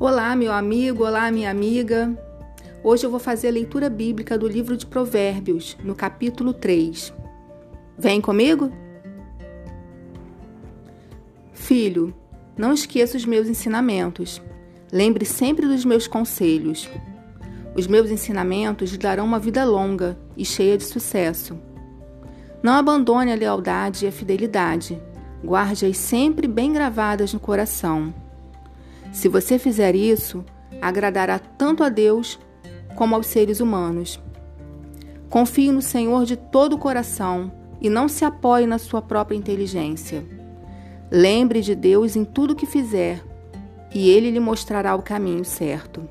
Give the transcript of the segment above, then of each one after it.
Olá, meu amigo, olá, minha amiga. Hoje eu vou fazer a leitura bíblica do livro de Provérbios, no capítulo 3. Vem comigo? Filho, não esqueça os meus ensinamentos. Lembre sempre dos meus conselhos. Os meus ensinamentos lhe darão uma vida longa e cheia de sucesso. Não abandone a lealdade e a fidelidade. Guarde-as sempre bem gravadas no coração. Se você fizer isso, agradará tanto a Deus como aos seres humanos. Confie no Senhor de todo o coração e não se apoie na sua própria inteligência. Lembre de Deus em tudo que fizer e ele lhe mostrará o caminho certo.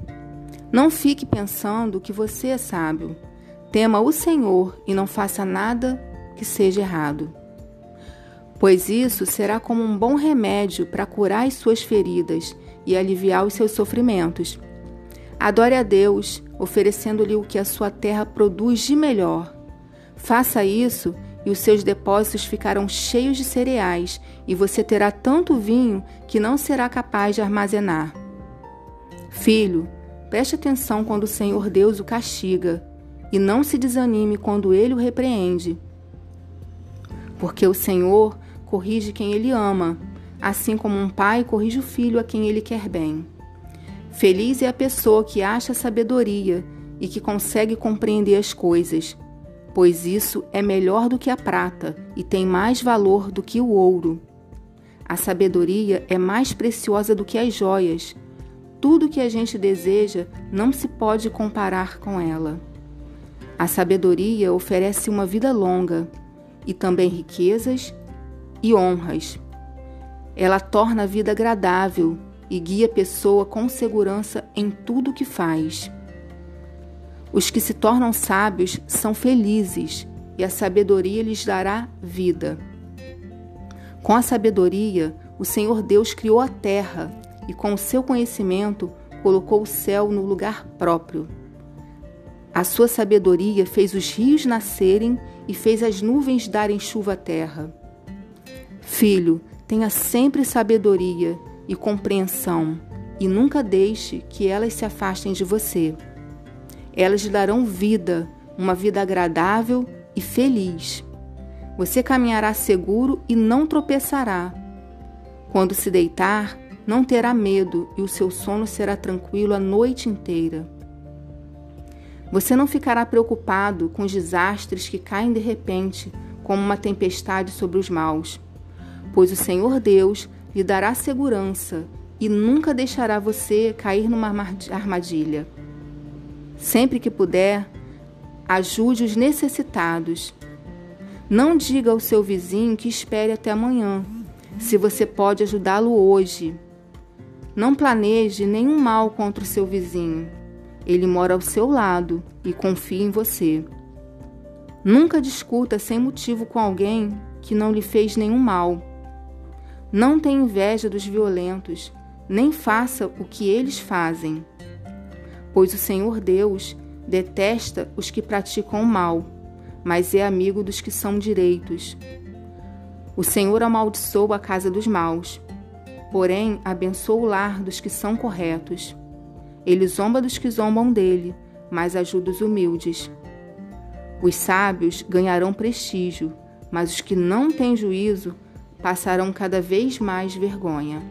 Não fique pensando que você é sábio. Tema o Senhor e não faça nada que seja errado. Pois isso será como um bom remédio para curar as suas feridas e aliviar os seus sofrimentos. Adore a Deus, oferecendo-lhe o que a sua terra produz de melhor. Faça isso e os seus depósitos ficarão cheios de cereais, e você terá tanto vinho que não será capaz de armazenar. Filho, preste atenção quando o Senhor Deus o castiga, e não se desanime quando ele o repreende. Porque o Senhor corrige quem ele ama assim como um pai corrige o filho a quem ele quer bem. Feliz é a pessoa que acha sabedoria e que consegue compreender as coisas, pois isso é melhor do que a prata e tem mais valor do que o ouro. A sabedoria é mais preciosa do que as joias. Tudo que a gente deseja não se pode comparar com ela. A sabedoria oferece uma vida longa e também riquezas e honras. Ela torna a vida agradável e guia a pessoa com segurança em tudo o que faz. Os que se tornam sábios são felizes e a sabedoria lhes dará vida. Com a sabedoria, o Senhor Deus criou a terra e com o seu conhecimento colocou o céu no lugar próprio. A sua sabedoria fez os rios nascerem e fez as nuvens darem chuva à terra. Filho, Tenha sempre sabedoria e compreensão e nunca deixe que elas se afastem de você. Elas lhe darão vida, uma vida agradável e feliz. Você caminhará seguro e não tropeçará. Quando se deitar, não terá medo e o seu sono será tranquilo a noite inteira. Você não ficará preocupado com os desastres que caem de repente, como uma tempestade sobre os maus pois o Senhor Deus lhe dará segurança e nunca deixará você cair numa armadilha. Sempre que puder, ajude os necessitados. Não diga ao seu vizinho que espere até amanhã, se você pode ajudá-lo hoje. Não planeje nenhum mal contra o seu vizinho. Ele mora ao seu lado e confia em você. Nunca discuta sem motivo com alguém que não lhe fez nenhum mal. Não tenha inveja dos violentos, nem faça o que eles fazem. Pois o Senhor Deus detesta os que praticam o mal, mas é amigo dos que são direitos. O Senhor amaldiçoa a casa dos maus, porém abençoa o lar dos que são corretos. Ele zomba dos que zombam dele, mas ajuda os humildes. Os sábios ganharão prestígio, mas os que não têm juízo passarão cada vez mais vergonha.